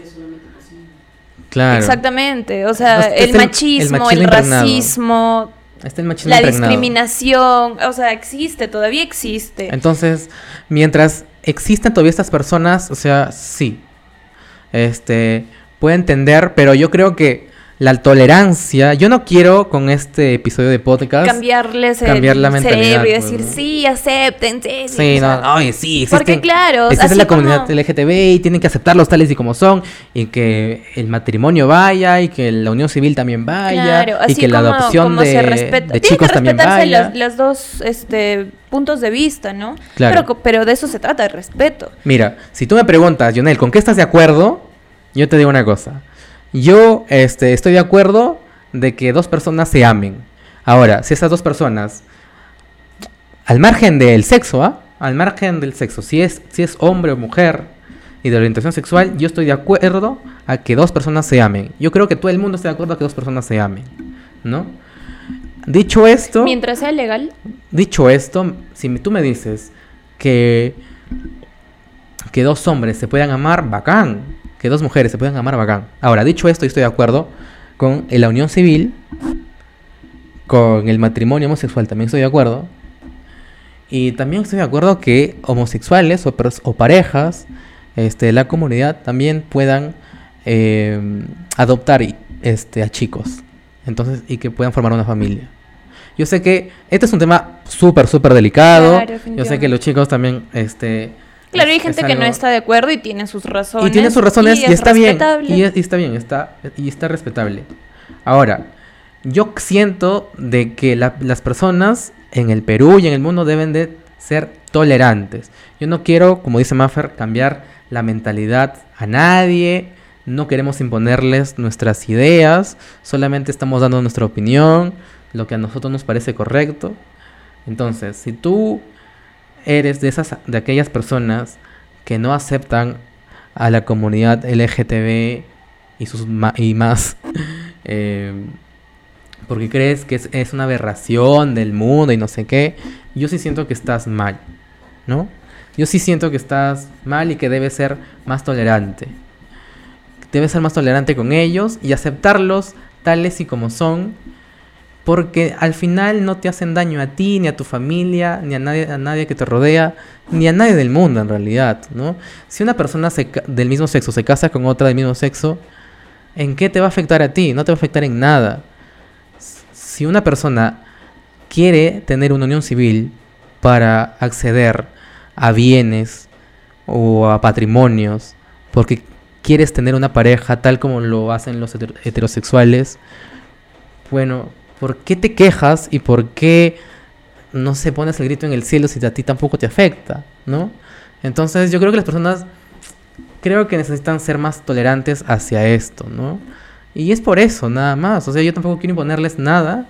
Claro. Exactamente, o sea, el, machismo, el, machismo racismo, Está el machismo la impregnado. discriminación, o sea, existe, todavía existe. Entonces, mientras existan todavía estas personas, o sea, sí. Este, puedo entender, pero yo creo que la tolerancia, yo no quiero con este episodio de podcast Cambiarles el cambiar la mentalidad, cerebro y pues, decir, ¿no? sí, acepten, sí, sí", Sí, o sea, no, oye, sí, Porque claro, existe así la comunidad como- LGTB y tienen que aceptarlos tales y como son, y que el matrimonio vaya, y que la unión civil también vaya, Claro, y así que la como- adopción como de, se respeta- de chicos que también vaya. los, los dos este, puntos de vista, ¿no? Claro. Pero, pero de eso se trata, de respeto. Mira, si tú me preguntas, Jonel, ¿con qué estás de acuerdo? Yo te digo una cosa. Yo este, estoy de acuerdo de que dos personas se amen. Ahora, si esas dos personas, al margen del sexo, ¿ah? Al margen del sexo, si es, si es hombre o mujer y de orientación sexual, yo estoy de acuerdo a que dos personas se amen. Yo creo que todo el mundo está de acuerdo a que dos personas se amen, ¿no? Dicho esto... Mientras sea legal, Dicho esto, si tú me dices que, que dos hombres se puedan amar, bacán. Que dos mujeres se puedan amar, bacán. Ahora, dicho esto, yo estoy de acuerdo con la unión civil, con el matrimonio homosexual, también estoy de acuerdo. Y también estoy de acuerdo que homosexuales o, parejas este, de la comunidad también puedan eh, adoptar este, a chicos. Entonces, y que puedan formar una familia. Yo sé que este es un tema súper, súper delicado. Claro, Yo sé que los chicos también, este... claro, hay gente que no está de acuerdo y tiene sus razones. y tiene sus razones y, es está bien. Y, es- y está bien, está, y está respetable. Ahora, yo siento de que la- las personas en el Perú y en el mundo deben de ser tolerantes. Yo no quiero, como dice Maffer, cambiar la mentalidad a nadie. No queremos imponerles nuestras ideas. Solamente estamos dando nuestra opinión, lo que a nosotros nos parece correcto. Entonces, si tú eres de esas de aquellas personas que no aceptan a la comunidad LGTB y sus y más eh, porque crees que es, es una aberración del mundo y no sé qué. Yo sí siento que estás mal no yo sí siento que estás mal y que debes ser más tolerante. Debes ser más tolerante con ellos y aceptarlos tales y como son porque al final no te hacen daño a ti, ni a tu familia, ni a nadie, a nadie que te rodea, ni a nadie del mundo en realidad, ¿no? Si una persona se del mismo sexo se casa con otra del mismo sexo, ¿en qué te va a afectar a ti? No te va a afectar en nada. Si una persona quiere tener una unión civil para acceder a bienes o a patrimonios, porque quieres tener una pareja tal como lo hacen los heter- heterosexuales, bueno, ¿por qué te quejas y por qué no se pones el grito en el cielo si a ti tampoco te afecta, ¿no? Entonces yo creo que las personas creo que necesitan ser más tolerantes hacia esto, ¿no? Y es por eso, nada más. O sea, yo tampoco quiero imponerles nada.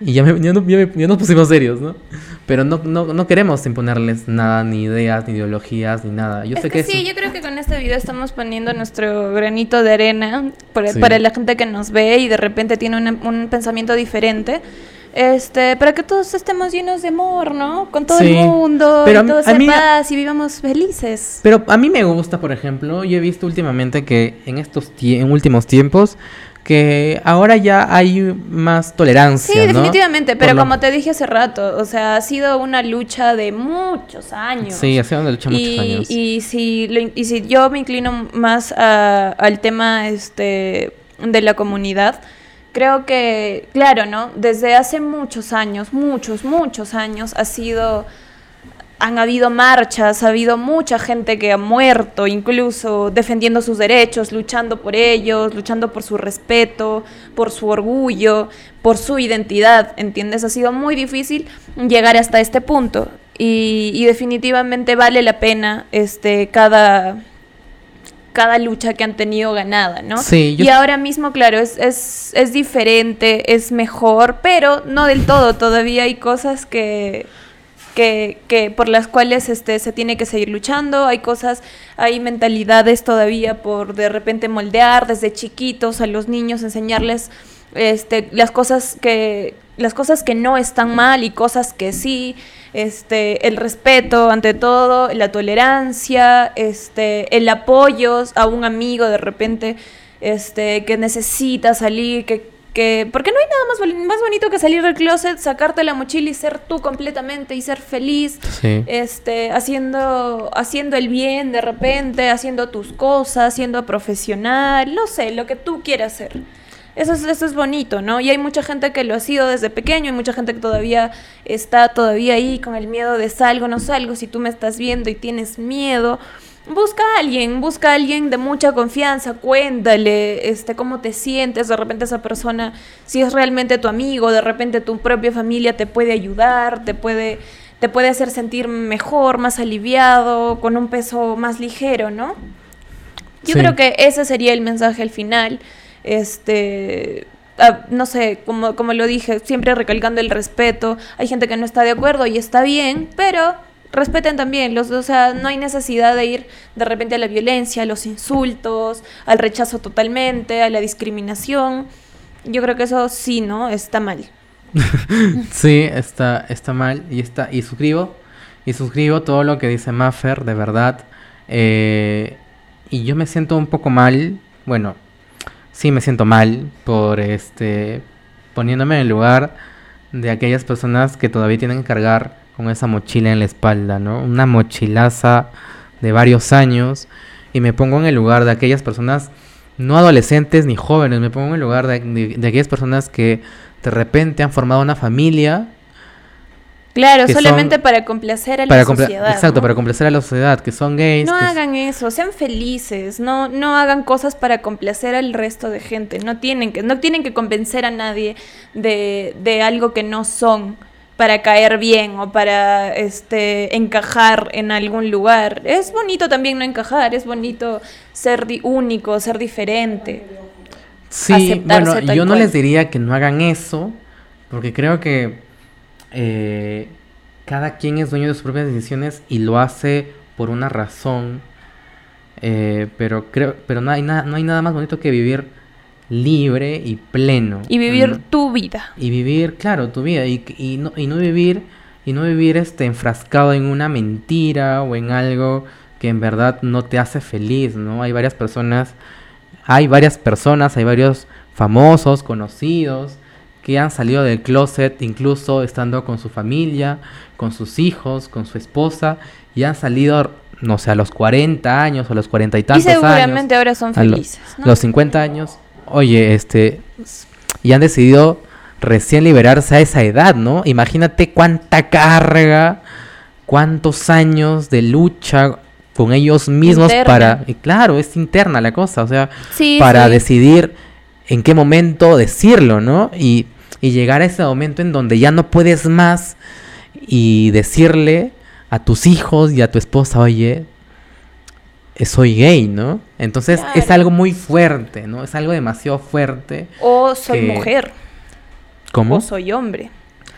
Y ya, me, ya, no, ya, nos pusimos serios, ¿no? Pero no, no, no, queremos imponerles nada, ni ideas, ni ideologías, ni nada. Yo sé que, sí, yo creo que con este video estamos poniendo nuestro granito de arena para, para la gente que nos ve y de repente tiene un pensamiento diferente este, para que todos estemos llenos de amor, ¿no? Con todo el mundo, pero y todos en paz y vivamos felices. Pero a mí me gusta, por ejemplo, yo he visto últimamente que en estos en últimos tiempos que ahora ya hay más tolerancia. Sí, definitivamente, pero como te dije hace rato, o sea, ha sido una lucha de muchos años. Sí, ha sido una lucha de muchos años. Y si, y si yo me inclino más al tema este, de la comunidad, creo que, claro, ¿no? Desde hace muchos años, muchos, muchos años, ha sido, han habido marchas, ha habido mucha gente que ha muerto, incluso defendiendo sus derechos, luchando por ellos, luchando por su respeto, por su orgullo, por su identidad, ¿entiendes? Ha sido muy difícil llegar hasta este punto. Y, y definitivamente vale la pena este, cada, cada lucha que han tenido ganada, ¿no? Sí. Y ahora mismo, claro, es, es, es diferente, es mejor, pero no del todo. Todavía hay cosas que, que, que, por las cuales este, se tiene que seguir luchando, hay cosas, hay mentalidades todavía por de repente moldear desde chiquitos a los niños, enseñarles este, las cosas que las cosas que no están mal y cosas que sí, este, el respeto ante todo, la tolerancia, este, el apoyo a un amigo de repente este, que necesita salir, que, que, porque no hay nada más, más bonito que salir del closet, sacarte la mochila y ser tú completamente y ser feliz, este, haciendo, haciendo el bien de repente, haciendo tus cosas, siendo profesional, no sé, lo que tú quieras hacer. Eso es, eso es bonito, ¿no? Y hay mucha gente que lo ha sido desde pequeño, hay mucha gente que todavía está todavía ahí con el miedo de salgo, no salgo, si tú me estás viendo y tienes miedo, busca a alguien, busca a alguien de mucha confianza, cuéntale este, cómo te sientes, de repente esa persona, si es realmente tu amigo, de repente tu propia familia te puede ayudar, te puede, te puede hacer sentir mejor, más aliviado, con un peso más ligero, ¿no? Yo creo que ese sería el mensaje al final este, ah, no sé, como, como lo dije, siempre recalcando el respeto. Hay gente que no está de acuerdo y está bien, pero respeten también, los, o sea, no hay necesidad de ir de repente a la violencia, a los insultos, al rechazo totalmente, a la discriminación. Yo creo que eso sí, ¿no? Está mal. sí, está, está mal y está y suscribo y suscribo todo lo que dice Maffer, de verdad. Eh, y yo me siento un poco mal, bueno, sí me siento mal por este poniéndome en el lugar de aquellas personas que todavía tienen que cargar con esa mochila en la espalda, ¿no? Una mochilaza de varios años y me pongo en el lugar de aquellas personas no adolescentes ni jóvenes, me pongo en el lugar de, de aquellas personas que de repente han formado una familia Claro, solamente para complacer a la sociedad. Exacto, para complacer a la sociedad, que son gays. No hagan eso, sean felices, no, no hagan cosas para complacer al resto de gente. No tienen que, no tienen que convencer a nadie de, de algo que no son para caer bien o para este encajar en algún lugar. Es bonito también no encajar, es bonito ser único, ser diferente. Sí, bueno, yo no les diría que no hagan eso, porque creo que eh, cada quien es dueño de sus propias decisiones y lo hace por una razón. Eh, pero creo, pero no hay nada, no hay nada más bonito que vivir libre y pleno. Y vivir tu vida. Y vivir, claro, tu vida. Y, y, no, y no vivir, y no vivir este enfrascado en una mentira o en algo que en verdad no te hace feliz, ¿no? Hay varias personas, hay varias personas, hay varios famosos, conocidos, que han salido del closet incluso estando con su familia, con sus hijos, con su esposa, y han salido, no sé, a los 40 años o a los 40 y tantos años. Y seguramente ahora son felices. Los, los 50 años, oye, este, y han decidido recién liberarse a esa edad, ¿no? Imagínate cuánta carga, cuántos años de lucha con ellos mismos para, y claro, es interna la cosa, o sea, para decidir en qué momento decirlo, ¿no? Y, llegar a ese momento en donde ya no puedes más y decirle a tus hijos y a tu esposa, oye, soy gay, ¿no? Entonces es algo muy fuerte, ¿no? Es algo demasiado fuerte. O soy que- mujer. ¿Cómo? O soy hombre.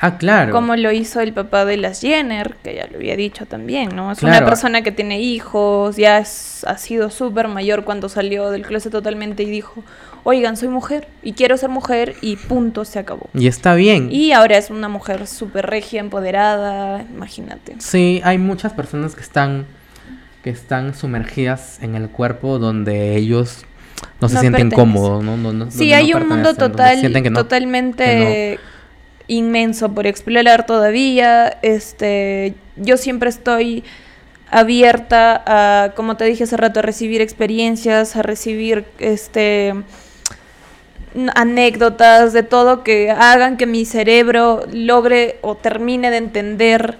Ah, claro. Como lo hizo el papá de las Jenner, que ya lo había dicho también, ¿no? Es Claro. una persona que tiene hijos, ya es- ha sido súper mayor cuando salió del closet totalmente y dijo, oigan, soy mujer y quiero ser mujer y punto, se acabó. Y está bien. Y ahora es una mujer súper regia, empoderada, imagínate. Sí, hay muchas personas que están que están sumergidas en el cuerpo donde ellos no se No sienten cómodos, ¿no? No- no- Sí, hay un mundo total, que totalmente inmenso por explorar todavía. Este, yo siempre estoy abierta a, como te dije hace rato, a recibir experiencias, a recibir este anécdotas de todo que hagan que mi cerebro logre o termine de entender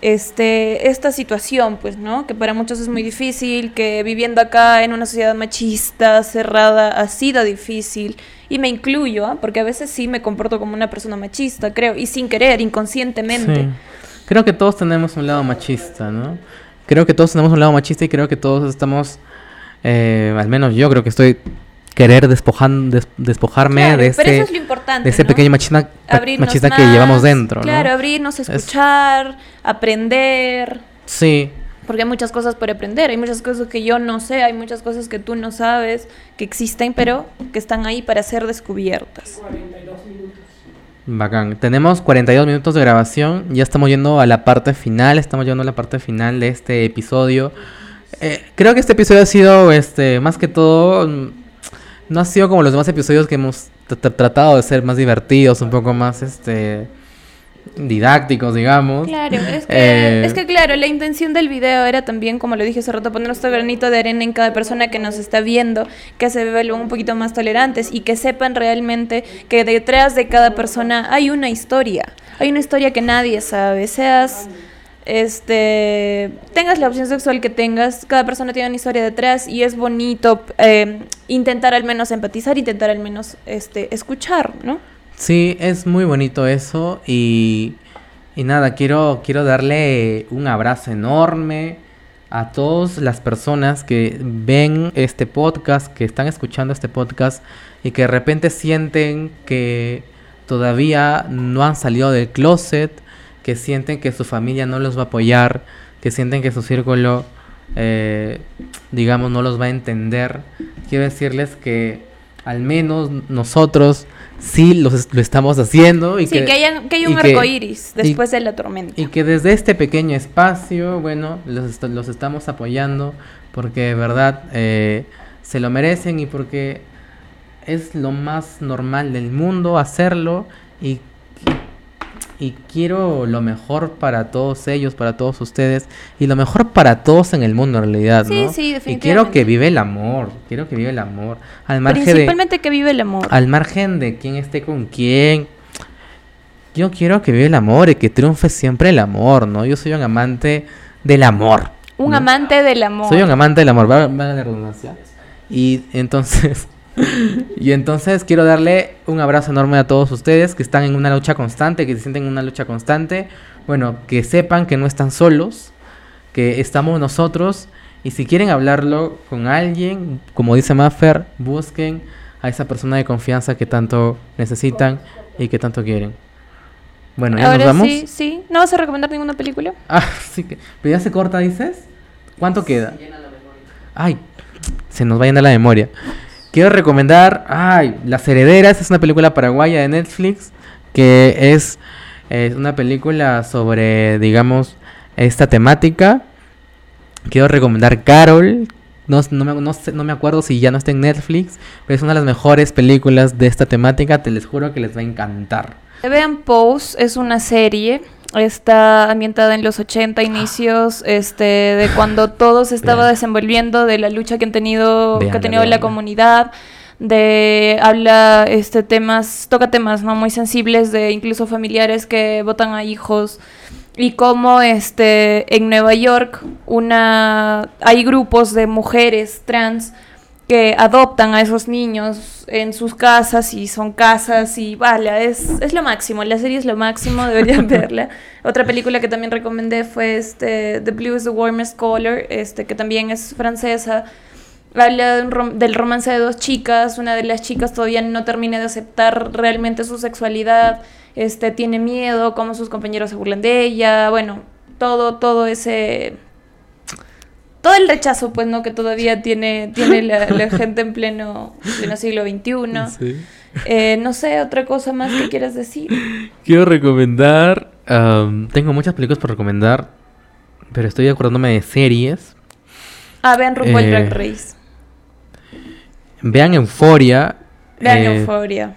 este esta situación, pues, ¿no? Que para muchos es muy difícil, que viviendo acá en una sociedad machista, cerrada, ha sido difícil. Y me incluyo, ¿ah? porque a veces sí me comporto como una persona machista, creo, y sin querer, inconscientemente. Creo que todos tenemos un lado machista, ¿no? Creo que todos tenemos un lado machista y creo que todos estamos, eh, al menos yo creo que estoy querer despojan, des- despojarme Claro, de ese, es de ese ¿no? pequeño machista, machista que llevamos dentro, Claro, ¿no? abrirnos, Es- escuchar, aprender. Sí, Porque hay muchas cosas por aprender, hay muchas cosas que yo no sé, hay muchas cosas que tú no sabes, que existen, pero que están ahí para ser descubiertas. Bacán. Tenemos 42 minutos de grabación. Ya estamos yendo a la parte final. Estamos yendo a la parte final de este episodio. Eh, creo que este episodio ha sido, este, más que todo, mm, no ha sido como los demás episodios que hemos tr- tr- tratado de ser más divertidos, un poco más, este, didácticos, digamos. Claro, es que, Eh, es que claro, la intención del video era también, como lo dije hace rato, poner nuestro granito de arena en cada persona que nos está viendo, que se vuelvan un poquito más tolerantes y que sepan realmente que detrás de cada persona hay una historia, hay una historia que nadie sabe, seas este tengas la opción sexual que tengas, cada persona tiene una historia detrás y es bonito eh, intentar al menos empatizar, intentar al menos este escuchar, ¿no? Sí, es muy bonito eso y, y nada, quiero, quiero darle un abrazo enorme a todas las personas que ven este podcast, que están escuchando este podcast y que de repente sienten que todavía no han salido del closet, que sienten que su familia no los va a apoyar, que sienten que su círculo, eh, digamos, no los va a entender. Quiero decirles que al menos nosotros sí los, lo estamos haciendo y sí, que, que hay un y arco iris y- después de la tormenta. y que desde este pequeño espacio, bueno, los estamos apoyando porque de verdad eh, se lo merecen y porque es lo más normal del mundo hacerlo y, y quiero lo mejor para todos ellos, para todos ustedes y lo mejor para todos en el mundo en realidad, Sí, ¿no? sí, Y quiero definitivamente. que vive el amor, quiero que vive el amor. Al margen de, Principalmente que vive el amor. al margen de quién esté con quién. Yo quiero que vive el amor y que triunfe siempre el amor, ¿no? Yo soy un amante del amor. Un ¿no? amante del amor. Soy un amante del amor, va, va la redundancia. Y entonces, y entonces quiero darle un abrazo enorme a todos ustedes que están en una lucha constante, que se sienten en una lucha constante. Bueno, que sepan que no están solos, que estamos nosotros. Y si quieren hablarlo con alguien, como dice Maffer, busquen a esa persona de confianza que tanto necesitan y que tanto quieren. Bueno, ya Ahora nos vamos. sí, sí. ¿No vas a recomendar ninguna película? Ah, sí que. Pero ya se corta, dices. ¿Cuánto queda? Ay, se nos va a llenar la memoria. Quiero recomendar, ay, Las Herederas es una película paraguaya de Netflix que es, es una película sobre, digamos, esta temática. Quiero recomendar Carol. No, no, me, no, no me acuerdo si ya no está en Netflix, pero es una de las mejores películas de esta temática. Te les juro que les va a encantar. Vean Pose, es una serie. Está ambientada en los 80 inicios, este, de cuando todo se estaba desenvolviendo, de la lucha que han tenido, que ha tenido la veanla. comunidad, de habla este temas, toca temas no muy sensibles de incluso familiares que votan a hijos y cómo este en Nueva York una hay grupos de mujeres trans que adoptan a esos niños en sus casas y son casas y vale, es, es lo máximo, la serie es lo máximo, deberían verla. Otra película que también recomendé fue este The Blue is the Warmest Color, este, que también es francesa. Habla de un rom- del romance de dos chicas, una de las chicas todavía no termina de aceptar realmente su sexualidad, este, tiene miedo, cómo sus compañeros se burlan de ella, bueno, todo, todo ese todo el rechazo, pues, ¿no? Que todavía tiene, tiene la, la gente en pleno, pleno siglo XXI. Sí. Eh, no sé, otra cosa más que quieras decir. Quiero recomendar. tengo muchas películas por recomendar. Pero estoy acordándome de series. Ah, vean RuPaul Eh, Drag Race. Vean Euforia. Vean eh, Euphoria.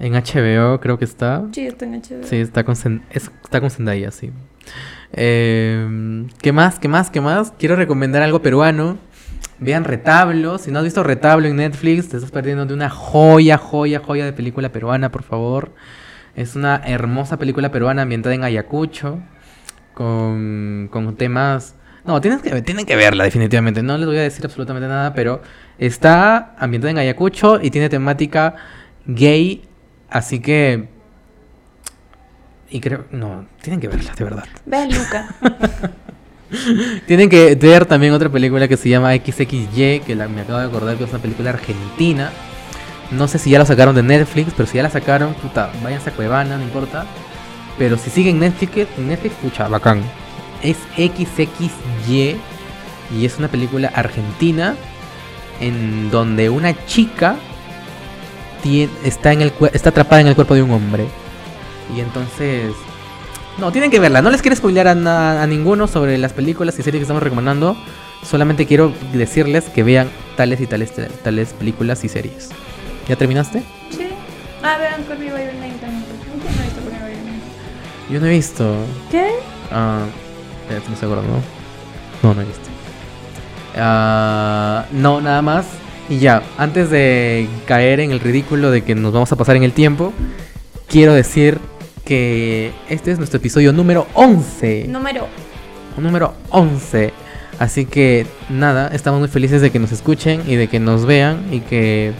En HBO creo que está. Sí, está en HBO. Sí, está con, Zen- es- está con Zendaya, sí. Eh, ¿Qué más? ¿Qué más? ¿Qué más? Quiero recomendar algo peruano. Vean Retablo. Si no has visto Retablo en Netflix, te estás perdiendo de una joya, joya, joya de película peruana, por favor. Es una hermosa película peruana ambientada en Ayacucho. Con, con temas... No, tienes que, tienen que verla definitivamente. No les voy a decir absolutamente nada, pero está ambientada en Ayacucho y tiene temática gay. Así que y creo, no, tienen que verla, de verdad. Vean Luca. Tienen que ver también otra película que se llama XXY, que la- me acabo de acordar que es una película argentina. No sé si ya la sacaron de Netflix, pero si ya la sacaron, puta, váyanse a Cuevana, no importa. Pero si siguen Netflix, Netflix, pucha, bacán. Es XXY y es una película argentina en donde una chica está, en el, está atrapada en el cuerpo de un hombre. Y entonces... No, tienen que verla. No les quiero spoilear a, na- a ninguno sobre las películas y series que estamos recomendando. Solamente quiero decirles que vean tales y tales, tales películas y series. ¿Ya terminaste? sí. Ah, vean Me By Name también. ¿Quién no ha visto Your Name? Yo no he visto. ¿Qué? Ah, espérate, no acordando. No, no he visto. Ah, no, nada más. Y ya, antes de caer en el ridículo de que nos vamos a pasar en el tiempo, quiero decir que este es nuestro episodio número 11. Número. número 11. Así que nada, estamos muy felices de que nos escuchen y de que nos vean y que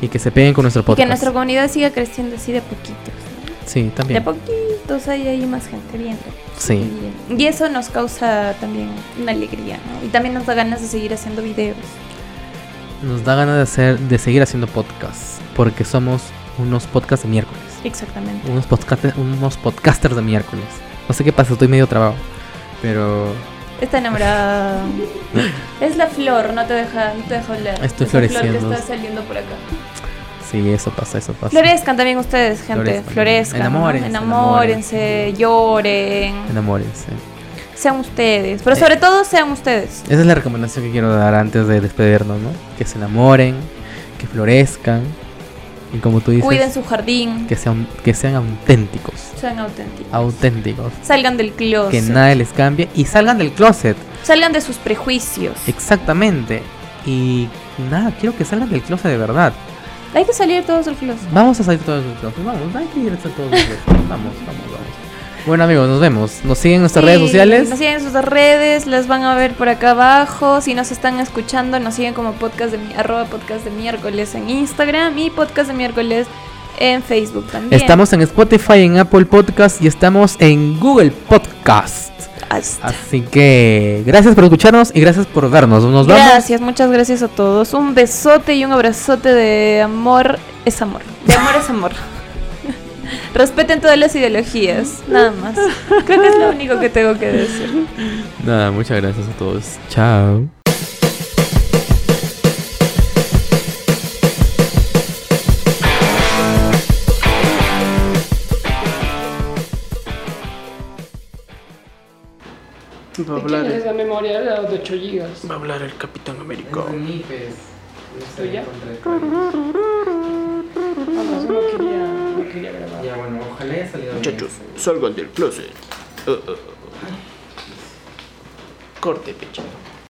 y que se peguen con nuestro Y podcast. que nuestra comunidad siga creciendo así de poquitos. ¿no? Sí, De también. poquitos hay ahí más gente viendo. Sí. Y, y eso nos causa también una alegría, ¿no? Y también nos da ganas de seguir haciendo videos. Nos da ganas de hacer de seguir haciendo podcasts porque somos unos podcasts de miércoles. Exactamente. Unos podcasters, unos podcasters de miércoles. No sé qué pasa, estoy medio trabado. Pero Está enamorada. es la flor, no te deja, no te deja hablar. Estoy Es la flor floreciendo. que está saliendo por acá. sí, eso pasa, eso pasa. Florezcan también ustedes, gente. Florezcan. Florezcan. ¿no? Enamórense, Enamórense, lloren. Enamórense. Sean ustedes. Pero Eh. sobre todo sean ustedes. Esa es la recomendación que quiero dar antes de despedirnos, ¿no? Que se enamoren, que florezcan y como tú dices, Cuiden su jardín. que sean que sean auténticos, Sean auténticos. auténticos, Salgan del closet. que nada les cambie y salgan del closet, Salgan de sus prejuicios. exactamente. Y nada, quiero que salgan del closet de verdad. Hay que salir todos del closet. Vamos a salir todos del closet, vamos, hay que ir a todos del closet. Vamos, vamos, vamos. Bueno amigos, nos vemos. Nos siguen en nuestras Sí, redes sociales. Nos siguen en sus redes, las van a ver por acá abajo. Si nos están escuchando, nos siguen como podcast de mi- arroba podcast de miércoles en Instagram y podcast de miércoles en Facebook también. Estamos en Spotify, en Apple Podcast y estamos en Google Podcast. Así que gracias por escucharnos y gracias por vernos. Nos vamos. Gracias, muchas gracias a todos. Un besote y un abrazote de amor es amor. De amor es amor. Respeten todas las ideologías, nada más. Creo que es lo único que tengo que decir. Nada, muchas gracias a todos. Chao. Va a hablar, ¿Quién es la memoria de 8 gigas? va a hablar el Capitán América. ¿Tuya? Además, no quería, no quería grabar. Ya bueno, ojalá haya salido Muchachos, salgan del closet. Uh, uh, uh. Corte, pecho.